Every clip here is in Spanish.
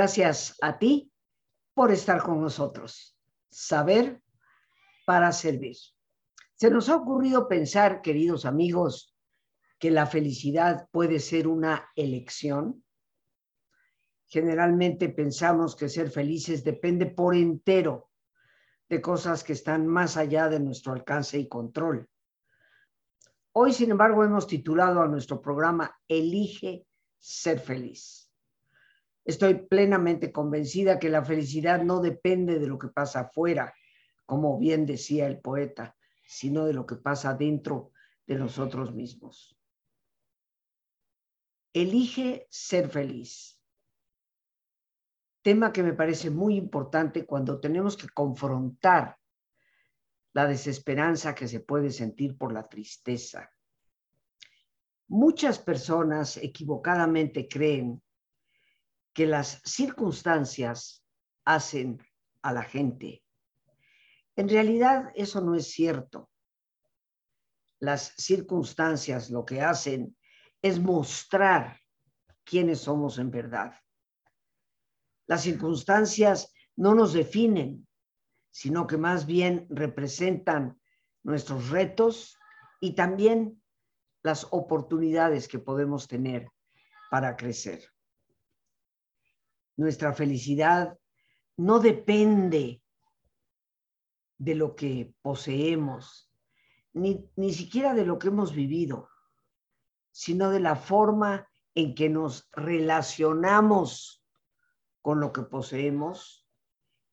Gracias a ti por estar con nosotros. Saber para servir. Se nos ha ocurrido pensar, queridos amigos, que la felicidad puede ser una elección. Generalmente pensamos que ser felices depende por entero de cosas que están más allá de nuestro alcance y control. Hoy, sin embargo, hemos titulado a nuestro programa Elige ser feliz. Estoy plenamente convencida que la felicidad no depende de lo que pasa afuera, como bien decía el poeta, sino de lo que pasa dentro de nosotros mismos. Elige ser feliz. Tema que me parece muy importante cuando tenemos que confrontar la desesperanza que se puede sentir por la tristeza. Muchas personas equivocadamente creen que las circunstancias hacen a la gente. En realidad eso no es cierto. Las circunstancias lo que hacen es mostrar quiénes somos en verdad. Las circunstancias no nos definen, sino que más bien representan nuestros retos y también las oportunidades que podemos tener para crecer. Nuestra felicidad no depende de lo que poseemos, ni, ni siquiera de lo que hemos vivido, sino de la forma en que nos relacionamos con lo que poseemos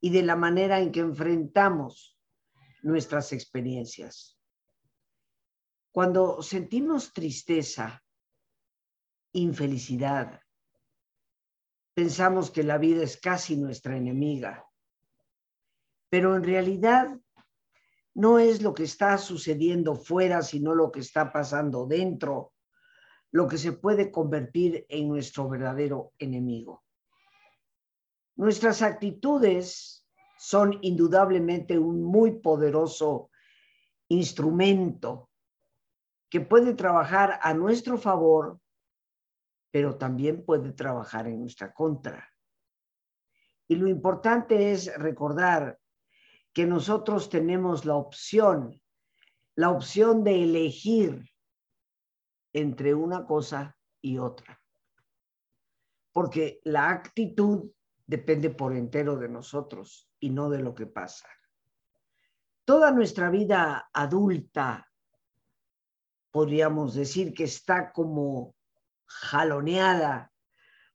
y de la manera en que enfrentamos nuestras experiencias. Cuando sentimos tristeza, infelicidad, pensamos que la vida es casi nuestra enemiga, pero en realidad no es lo que está sucediendo fuera, sino lo que está pasando dentro, lo que se puede convertir en nuestro verdadero enemigo. Nuestras actitudes son indudablemente un muy poderoso instrumento que puede trabajar a nuestro favor, pero también puede trabajar en nuestra contra. Y lo importante es recordar que nosotros tenemos la opción, la opción de elegir entre una cosa y otra. Porque la actitud depende por entero de nosotros y no de lo que pasa. Toda nuestra vida adulta, podríamos decir que está como jaloneada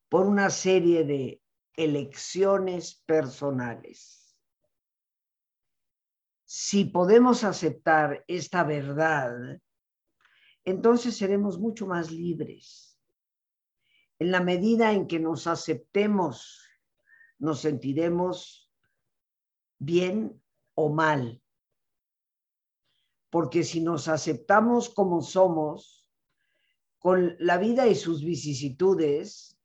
por una serie de elecciones personales. Si podemos aceptar esta verdad, entonces seremos mucho más libres. En la medida en que nos aceptemos nos sentiremos bien o mal. Porque si nos aceptamos como somos, con la vida y sus vicisitudes,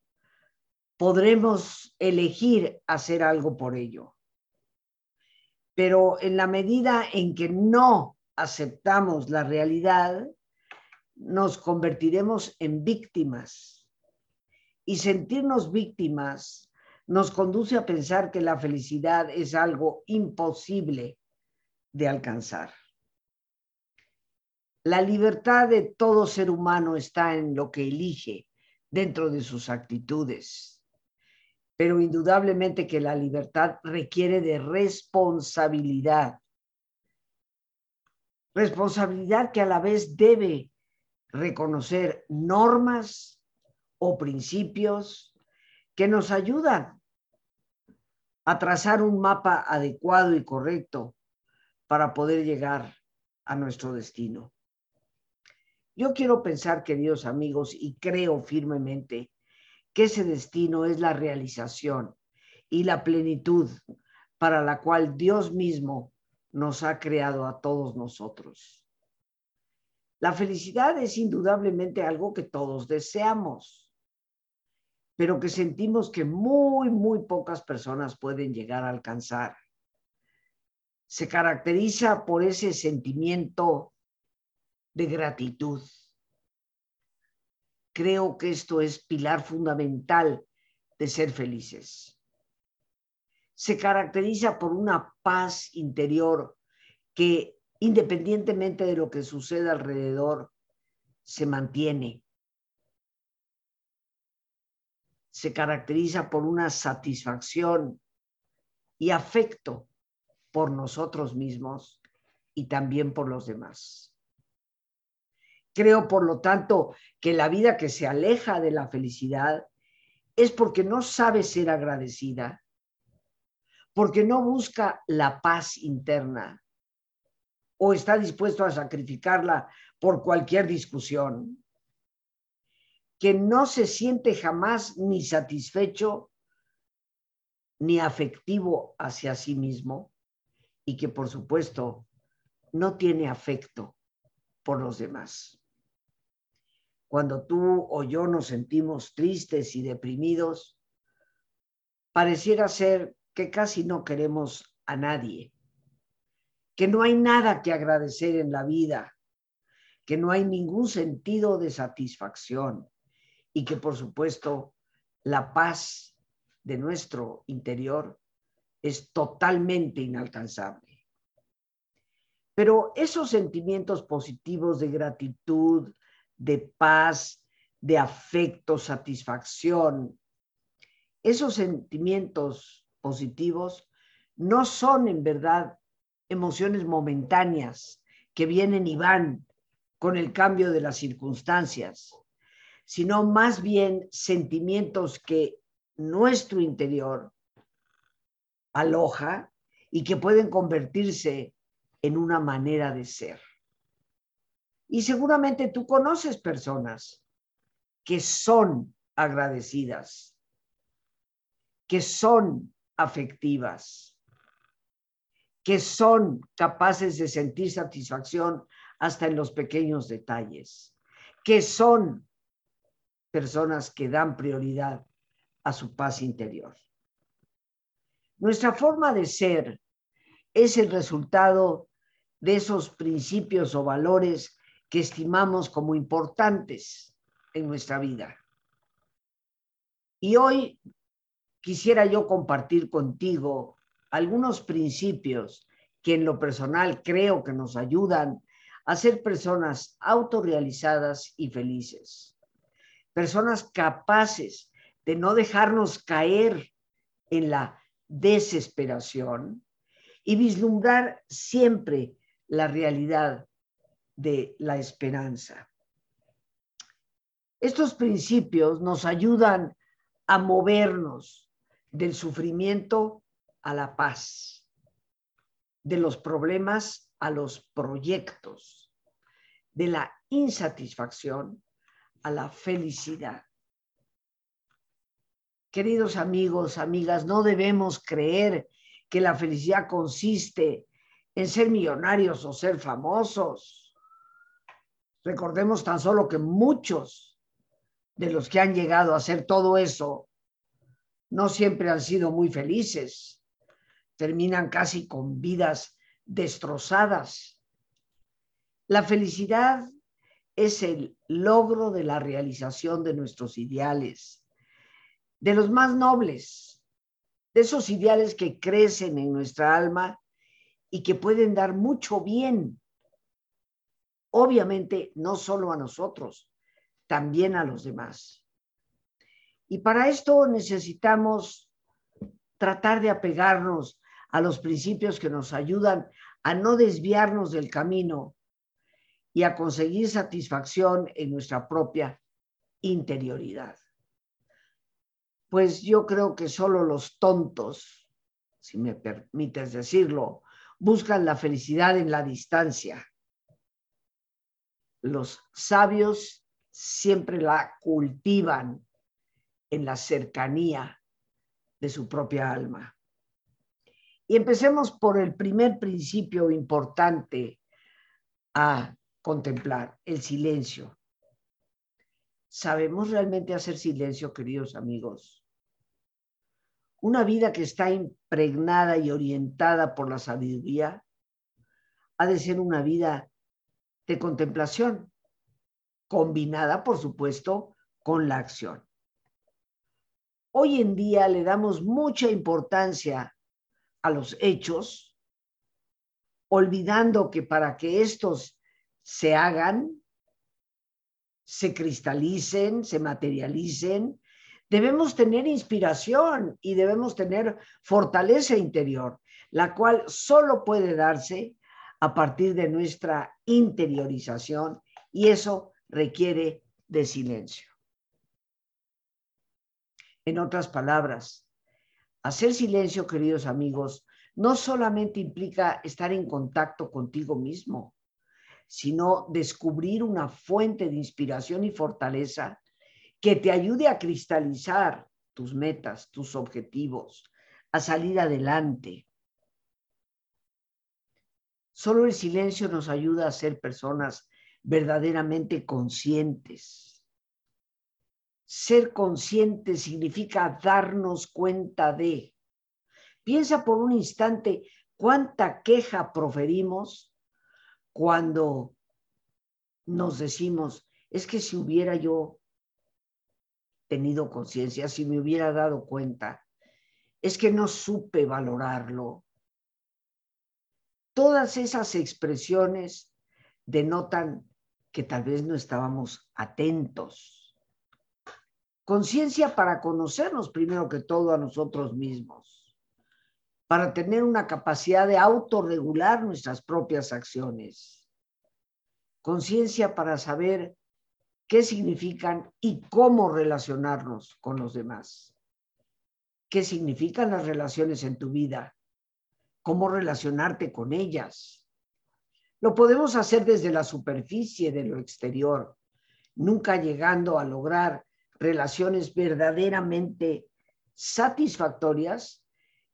podremos elegir hacer algo por ello. Pero en la medida en que no aceptamos la realidad, nos convertiremos en víctimas. Y sentirnos víctimas nos conduce a pensar que la felicidad es algo imposible de alcanzar. La libertad de todo ser humano está en lo que elige dentro de sus actitudes, pero indudablemente que la libertad requiere de responsabilidad. Responsabilidad que a la vez debe reconocer normas o principios que nos ayudan a trazar un mapa adecuado y correcto para poder llegar a nuestro destino. Yo quiero pensar, queridos amigos, y creo firmemente que ese destino es la realización y la plenitud para la cual Dios mismo nos ha creado a todos nosotros. La felicidad es indudablemente algo que todos deseamos pero que sentimos que muy, muy pocas personas pueden llegar a alcanzar. Se caracteriza por ese sentimiento de gratitud. Creo que esto es pilar fundamental de ser felices. Se caracteriza por una paz interior que independientemente de lo que suceda alrededor, se mantiene. Se caracteriza por una satisfacción y afecto por nosotros mismos y también por los demás. Creo, por lo tanto, que la vida que se aleja de la felicidad es porque no sabe ser agradecida, porque no busca la paz interna o está dispuesto a sacrificarla por cualquier discusión, que no se siente jamás ni satisfecho ni afectivo hacia sí mismo y que por supuesto no tiene afecto por los demás. Cuando tú o yo nos sentimos tristes y deprimidos, pareciera ser que casi no queremos a nadie, que no hay nada que agradecer en la vida, que no hay ningún sentido de satisfacción y que por supuesto la paz de nuestro interior es totalmente inalcanzable. Pero esos sentimientos positivos de gratitud, de paz, de afecto, satisfacción, esos sentimientos positivos no son en verdad emociones momentáneas que vienen y van con el cambio de las circunstancias, sino más bien sentimientos que nuestro interior aloja y que pueden convertirse en una manera de ser. Y seguramente tú conoces personas que son agradecidas, que son afectivas, que son capaces de sentir satisfacción hasta en los pequeños detalles, que son personas que dan prioridad a su paz interior. Nuestra forma de ser es el resultado de esos principios o valores que estimamos como importantes en nuestra vida. Y hoy quisiera yo compartir contigo algunos principios que en lo personal creo que nos ayudan a ser personas autorrealizadas y felices. Personas capaces de no dejarnos caer en la desesperación y vislumbrar siempre la realidad de la esperanza. Estos principios nos ayudan a movernos del sufrimiento a la paz, de los problemas a los proyectos, de la insatisfacción a la felicidad. Queridos amigos, amigas, no debemos creer que la felicidad consiste en ser millonarios o ser famosos Recordemos tan solo que muchos de los que han llegado a hacer todo eso no siempre han sido muy felices, terminan casi con vidas destrozadas. La felicidad es el logro de la realización de nuestros ideales, de los más nobles, de esos ideales que crecen en nuestra alma y que pueden dar mucho bien obviamente no solo a nosotros, también a los demás. Y para esto necesitamos tratar de apegarnos a los principios que nos ayudan a no desviarnos del camino y a conseguir satisfacción en nuestra propia interioridad. Pues yo creo que solo los tontos, si me permites decirlo, buscan la felicidad en la distancia los sabios siempre la cultivan en la cercanía de su propia alma. Y empecemos por el primer principio importante a contemplar, el silencio. ¿Sabemos realmente hacer silencio, queridos amigos? Una vida que está impregnada y orientada por la sabiduría ha de ser una vida de contemplación, combinada, por supuesto, con la acción. hoy en día le damos mucha importancia a los hechos, olvidando que para que estos se hagan, se cristalicen, se materialicen, debemos tener inspiración y debemos tener fortaleza interior, la cual solo puede darse a partir de nuestra interiorización y eso requiere de silencio. En otras palabras, hacer silencio, queridos amigos, no solamente implica estar en contacto contigo mismo, sino descubrir una fuente de inspiración y fortaleza que te ayude a cristalizar tus metas, tus objetivos, a salir adelante. Solo el silencio nos ayuda a ser personas verdaderamente conscientes. Ser consciente significa darnos cuenta de. Piensa por un instante cuánta queja proferimos cuando nos decimos, es que si hubiera yo tenido conciencia, si me hubiera dado cuenta, es que no supe valorarlo, Todas esas expresiones denotan que tal vez no estábamos atentos. Conciencia para conocernos primero que todo a nosotros mismos, para tener una capacidad de autorregular nuestras propias acciones. Conciencia para saber qué significan y cómo relacionarnos con los demás. ¿Qué significan las relaciones en tu vida? Cómo relacionarte con ellas. Lo podemos hacer desde la superficie de lo exterior, nunca llegando a lograr relaciones verdaderamente satisfactorias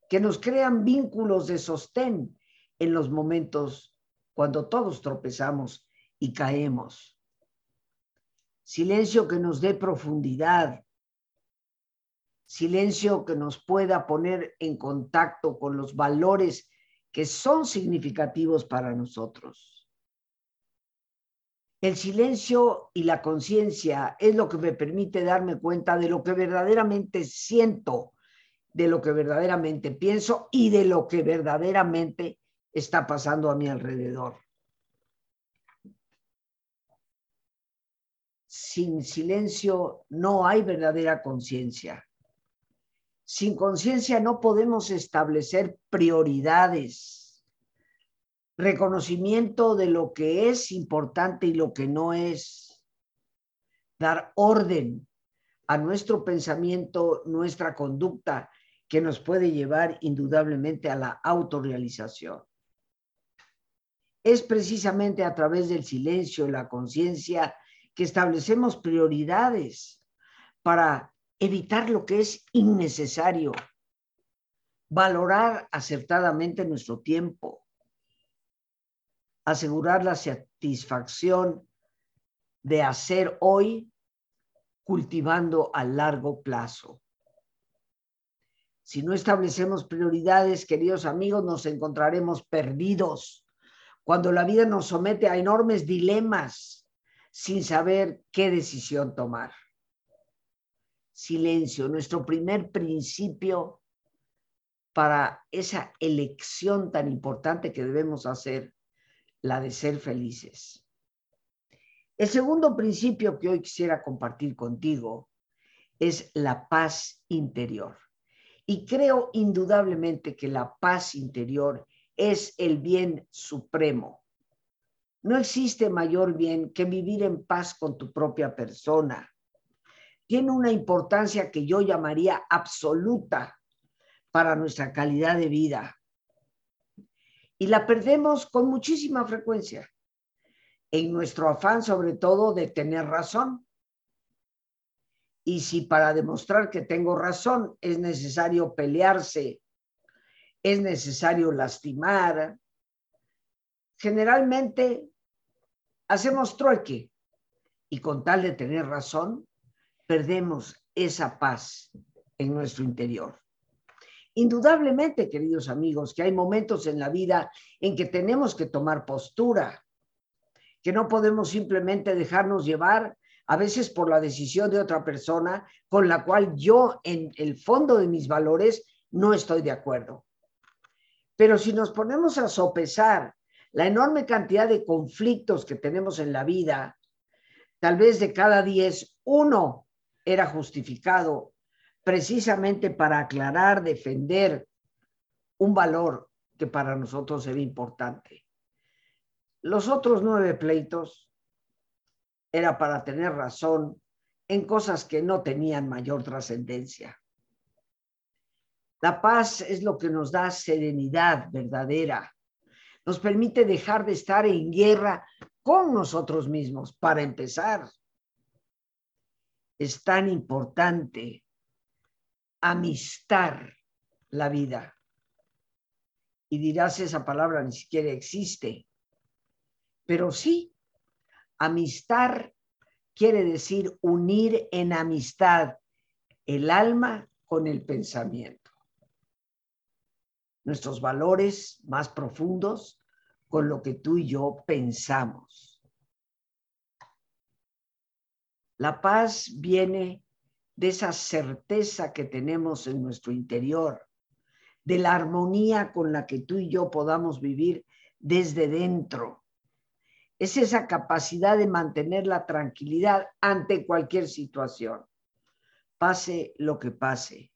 que nos crean vínculos de sostén en los momentos cuando todos tropezamos y caemos. Silencio que nos dé profundidad, silencio que nos pueda poner en contacto con los valores que son significativos para nosotros. El silencio y la conciencia es lo que me permite darme cuenta de lo que verdaderamente siento, de lo que verdaderamente pienso y de lo que verdaderamente está pasando a mi alrededor. Sin silencio no hay verdadera conciencia. Sin conciencia no podemos establecer prioridades, reconocimiento de lo que es importante y lo que no es, dar orden a nuestro pensamiento, nuestra conducta, que nos puede llevar indudablemente a la autorrealización. Es precisamente a través del silencio la conciencia que establecemos prioridades para evitar lo que es innecesario, valorar acertadamente nuestro tiempo, asegurar la satisfacción de hacer hoy cultivando a largo plazo. Si no establecemos prioridades, queridos amigos, nos encontraremos perdidos. Cuando la vida nos somete a enormes dilemas sin saber qué decisión tomar silencio, nuestro primer principio para esa elección tan importante que debemos hacer, la de ser felices. El segundo principio que hoy quisiera compartir contigo es la paz interior. Y creo indudablemente que la paz interior es el bien supremo. No existe mayor bien que vivir en paz con tu propia persona, tiene una importancia que yo llamaría absoluta para nuestra calidad de vida. Y la perdemos con muchísima frecuencia, en nuestro afán sobre todo de tener razón. Y si para demostrar que tengo razón es necesario pelearse, es necesario lastimar, generalmente hacemos trueque y con tal de tener razón, perdemos esa paz en nuestro interior. Indudablemente, queridos amigos, que hay momentos en la vida en que tenemos que tomar postura, que no podemos simplemente dejarnos llevar a veces por la decisión de otra persona con la cual yo en el fondo de mis valores no estoy de acuerdo. Pero si nos ponemos a sopesar la enorme cantidad de conflictos que tenemos en la vida, tal vez de cada diez, uno era justificado precisamente para aclarar, defender un valor que para nosotros era importante. Los otros nueve pleitos era para tener razón en cosas que no tenían mayor trascendencia. La paz es lo que nos da serenidad verdadera, nos permite dejar de estar en guerra con nosotros mismos, para empezar. Es tan importante amistar la vida. Y dirás, esa palabra ni siquiera existe. Pero sí, amistar quiere decir unir en amistad el alma con el pensamiento nuestros valores más profundos con lo que tú y yo pensamos. La paz viene de esa certeza que tenemos en nuestro interior, de la armonía con la que tú y yo podamos vivir desde dentro. Es esa capacidad de mantener la tranquilidad ante cualquier situación, pase lo que pase.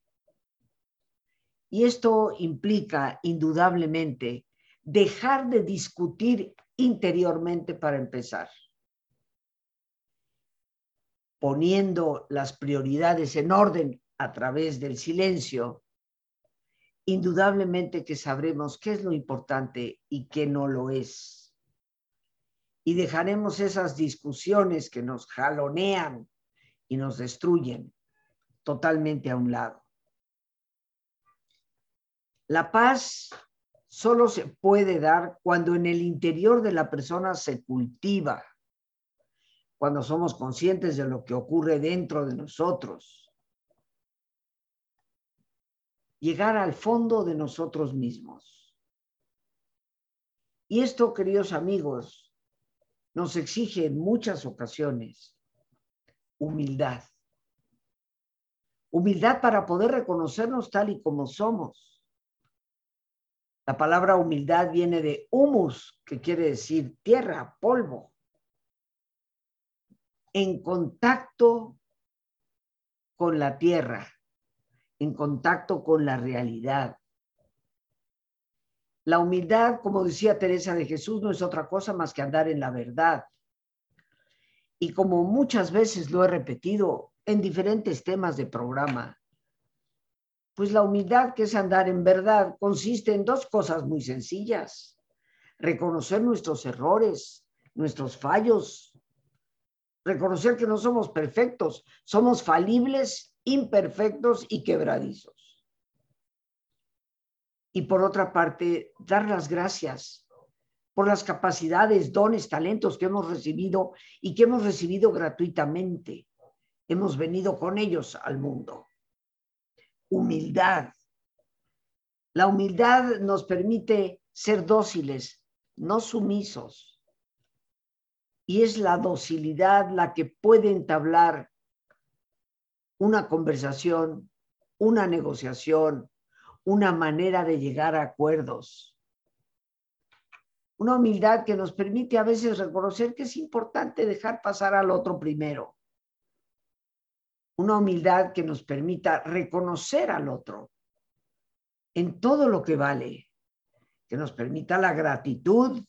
Y esto implica indudablemente dejar de discutir interiormente para empezar, poniendo las prioridades en orden a través del silencio, indudablemente que sabremos qué es lo importante y qué no lo es. Y dejaremos esas discusiones que nos jalonean y nos destruyen totalmente a un lado. La paz solo se puede dar cuando en el interior de la persona se cultiva, cuando somos conscientes de lo que ocurre dentro de nosotros. Llegar al fondo de nosotros mismos. Y esto, queridos amigos, nos exige en muchas ocasiones humildad. Humildad para poder reconocernos tal y como somos la palabra humildad viene de humus, que quiere decir tierra, polvo. En contacto con la tierra, en contacto con la realidad. La humildad, como decía Teresa de Jesús, no es otra cosa más que andar en la verdad. Y como muchas veces lo he repetido en diferentes temas de programa, pues la humildad, que es andar en verdad, consiste en dos cosas muy sencillas. Reconocer nuestros errores, nuestros fallos, reconocer que no somos perfectos, somos falibles, imperfectos y quebradizos. Y por otra parte, dar las gracias por las capacidades, dones, talentos que hemos recibido y que hemos recibido gratuitamente. Hemos venido con ellos al mundo humildad. La humildad nos permite ser dóciles, no sumisos. Y es la docilidad la que puede entablar una conversación, una negociación, una manera de llegar a acuerdos. Una humildad que nos permite a veces reconocer que es importante dejar pasar al otro primero una humildad que nos permita reconocer al otro en todo lo que vale, que nos permita la gratitud,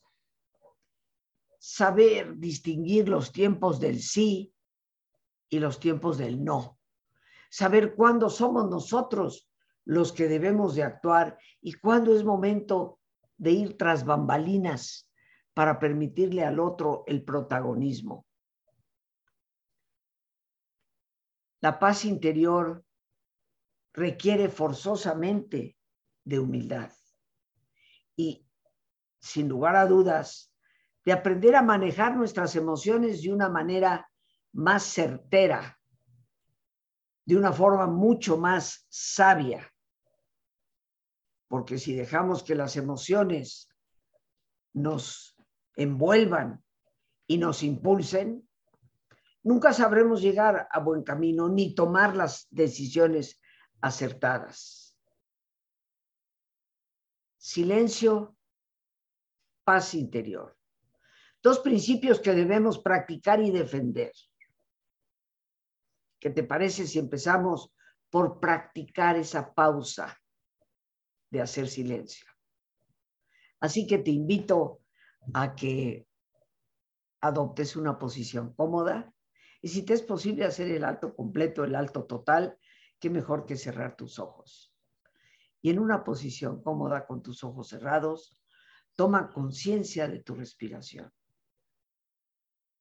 saber distinguir los tiempos del sí y los tiempos del no, saber cuándo somos nosotros los que debemos de actuar y cuándo es momento de ir tras bambalinas para permitirle al otro el protagonismo. La paz interior requiere forzosamente de humildad y, sin lugar a dudas, de aprender a manejar nuestras emociones de una manera más certera, de una forma mucho más sabia. Porque si dejamos que las emociones nos envuelvan y nos impulsen, nunca sabremos llegar a buen camino ni tomar las decisiones acertadas. Silencio, paz interior. Dos principios que debemos practicar y defender. ¿Qué te parece si empezamos por practicar esa pausa de hacer silencio? Así que te invito a que adoptes una posición cómoda y si te es posible hacer el alto completo, el alto total, qué mejor que cerrar tus ojos. Y en una posición cómoda con tus ojos cerrados, toma conciencia de tu respiración,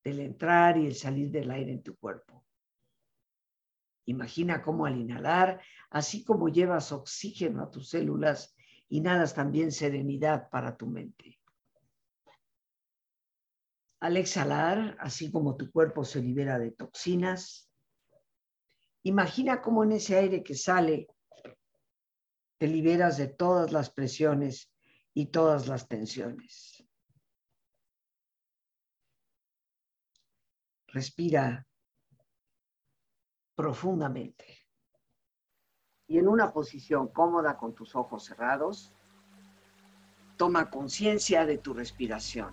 del entrar y el salir del aire en tu cuerpo. Imagina cómo al inhalar, así como llevas oxígeno a tus células, inhalas también serenidad para tu mente. Al exhalar, así como tu cuerpo se libera de toxinas, imagina cómo en ese aire que sale te liberas de todas las presiones y todas las tensiones. Respira profundamente. Y en una posición cómoda con tus ojos cerrados, toma conciencia de tu respiración.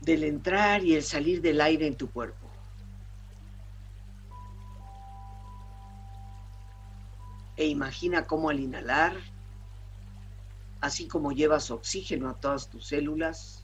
del entrar y el salir del aire en tu cuerpo. E imagina cómo al inhalar, así como llevas oxígeno a todas tus células,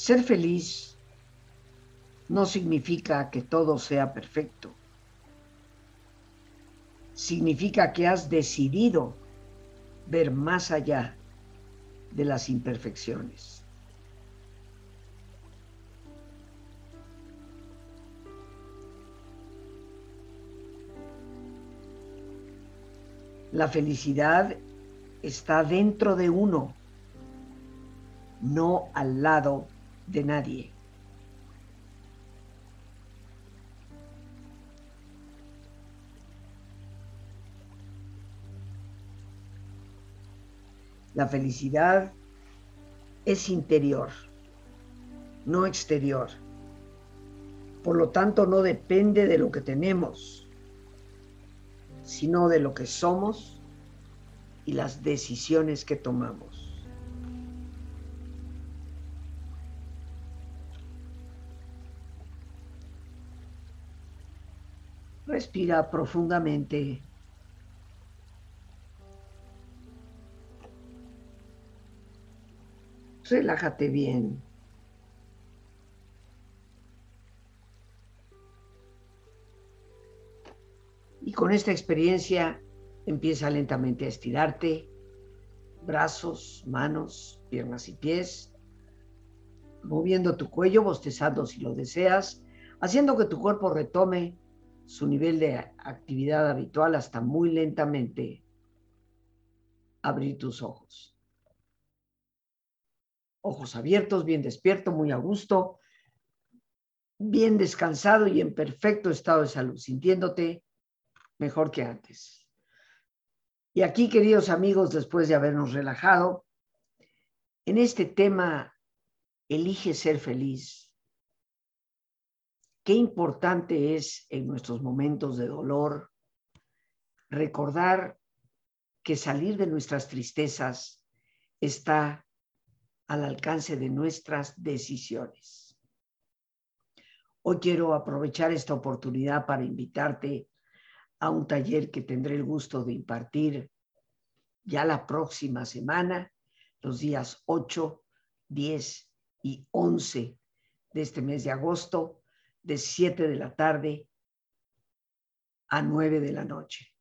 Ser feliz no significa que todo sea perfecto. Significa que has decidido ver más allá de las imperfecciones. La felicidad está dentro de uno, no al lado de nadie. La felicidad es interior, no exterior. Por lo tanto, no depende de lo que tenemos, sino de lo que somos y las decisiones que tomamos. Respira profundamente. Relájate bien. Y con esta experiencia empieza lentamente a estirarte, brazos, manos, piernas y pies, moviendo tu cuello, bostezando si lo deseas, haciendo que tu cuerpo retome su nivel de actividad habitual hasta muy lentamente abrir tus ojos. Ojos abiertos, bien despierto, muy a gusto, bien descansado y en perfecto estado de salud, sintiéndote mejor que antes. Y aquí, queridos amigos, después de habernos relajado, en este tema, elige ser feliz Qué importante es en nuestros momentos de dolor recordar que salir de nuestras tristezas está al alcance de nuestras decisiones. Hoy quiero aprovechar esta oportunidad para invitarte a un taller que tendré el gusto de impartir ya la próxima semana, los días 8, 10 y 11 de este mes de agosto, de 7 de la tarde a 9 de la noche.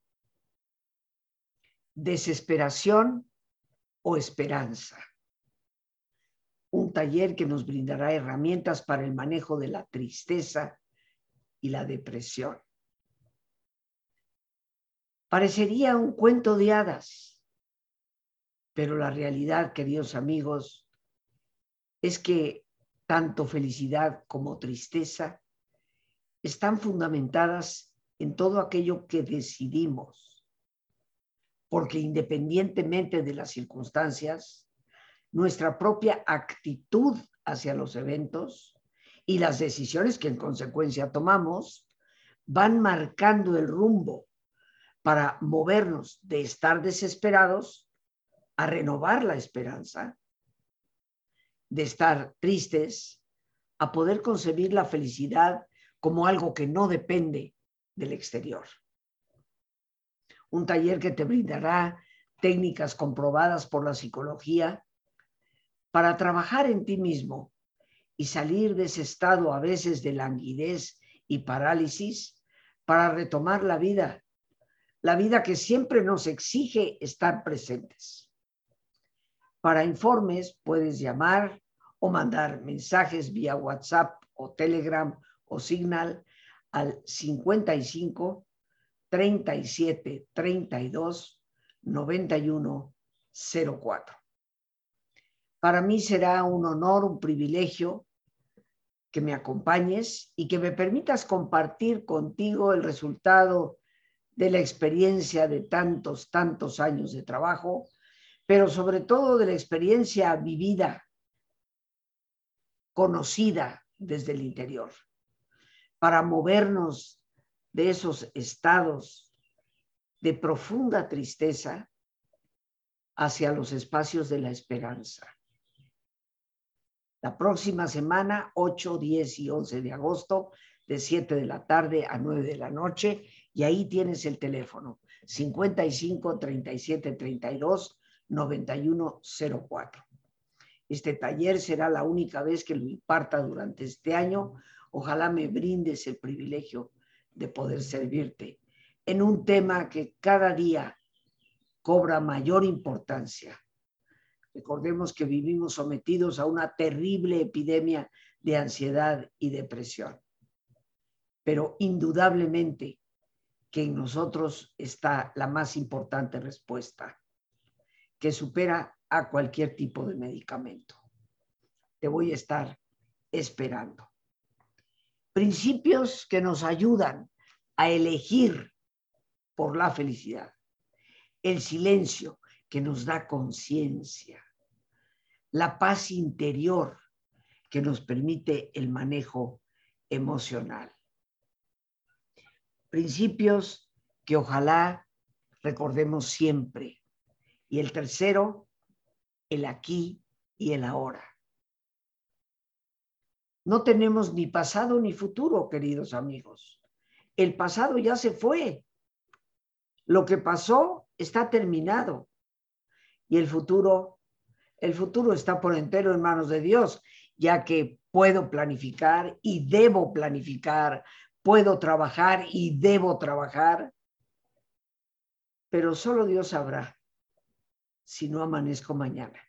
Desesperación o esperanza. Un taller que nos brindará herramientas para el manejo de la tristeza y la depresión. Parecería un cuento de hadas, pero la realidad, queridos amigos, es que tanto felicidad como tristeza están fundamentadas en todo aquello que decidimos, porque independientemente de las circunstancias, nuestra propia actitud hacia los eventos y las decisiones que en consecuencia tomamos van marcando el rumbo para movernos de estar desesperados a renovar la esperanza, de estar tristes, a poder concebir la felicidad como algo que no depende del exterior. Un taller que te brindará técnicas comprobadas por la psicología para trabajar en ti mismo y salir de ese estado a veces de languidez y parálisis para retomar la vida la vida que siempre nos exige estar presentes. Para informes puedes llamar o mandar mensajes vía WhatsApp o Telegram o Signal al 55 37 32 91 04. Para mí será un honor, un privilegio que me acompañes y que me permitas compartir contigo el resultado de la experiencia de tantos, tantos años de trabajo, pero sobre todo de la experiencia vivida, conocida desde el interior, para movernos de esos estados de profunda tristeza hacia los espacios de la esperanza. La próxima semana, 8, 10 y 11 de agosto, de 7 de la tarde a 9 de la noche, y ahí tienes el teléfono 55 37 32 91 04. Este taller será la única vez que lo imparta durante este año. Ojalá me brindes el privilegio de poder servirte en un tema que cada día cobra mayor importancia. Recordemos que vivimos sometidos a una terrible epidemia de ansiedad y depresión. Pero indudablemente que en nosotros está la más importante respuesta, que supera a cualquier tipo de medicamento. Te voy a estar esperando. Principios que nos ayudan a elegir por la felicidad. El silencio que nos da conciencia. La paz interior que nos permite el manejo emocional principios que ojalá recordemos siempre. Y el tercero, el aquí y el ahora. No tenemos ni pasado ni futuro, queridos amigos. El pasado ya se fue. Lo que pasó está terminado. Y el futuro, el futuro está por entero en manos de Dios, ya que puedo planificar y debo planificar puedo trabajar y debo trabajar, pero solo Dios sabrá si no amanezco mañana.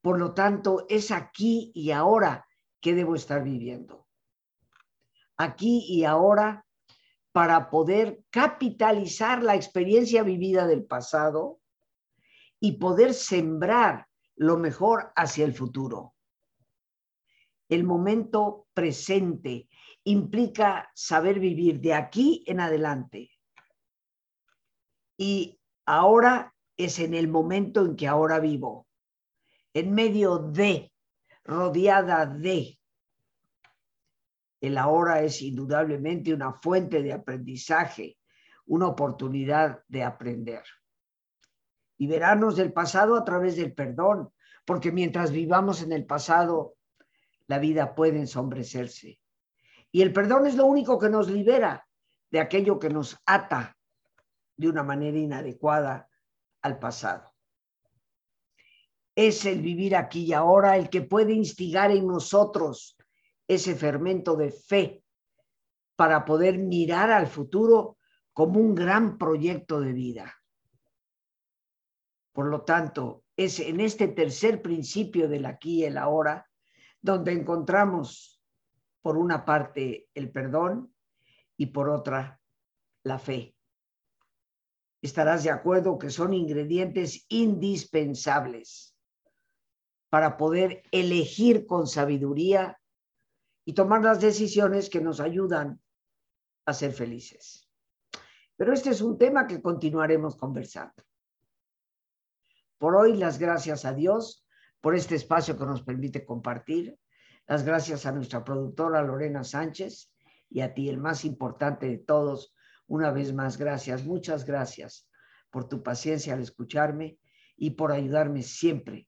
Por lo tanto, es aquí y ahora que debo estar viviendo. Aquí y ahora para poder capitalizar la experiencia vivida del pasado y poder sembrar lo mejor hacia el futuro. El momento presente implica saber vivir de aquí en adelante. Y ahora es en el momento en que ahora vivo, en medio de, rodeada de. El ahora es indudablemente una fuente de aprendizaje, una oportunidad de aprender. Liberarnos del pasado a través del perdón, porque mientras vivamos en el pasado, la vida puede ensombrecerse. Y el perdón es lo único que nos libera de aquello que nos ata de una manera inadecuada al pasado. Es el vivir aquí y ahora el que puede instigar en nosotros ese fermento de fe para poder mirar al futuro como un gran proyecto de vida. Por lo tanto, es en este tercer principio del aquí y el ahora donde encontramos, por una parte, el perdón y por otra, la fe. Estarás de acuerdo que son ingredientes indispensables para poder elegir con sabiduría y tomar las decisiones que nos ayudan a ser felices. Pero este es un tema que continuaremos conversando. Por hoy, las gracias a Dios por este espacio que nos permite compartir. Las gracias a nuestra productora Lorena Sánchez y a ti, el más importante de todos. Una vez más, gracias, muchas gracias por tu paciencia al escucharme y por ayudarme siempre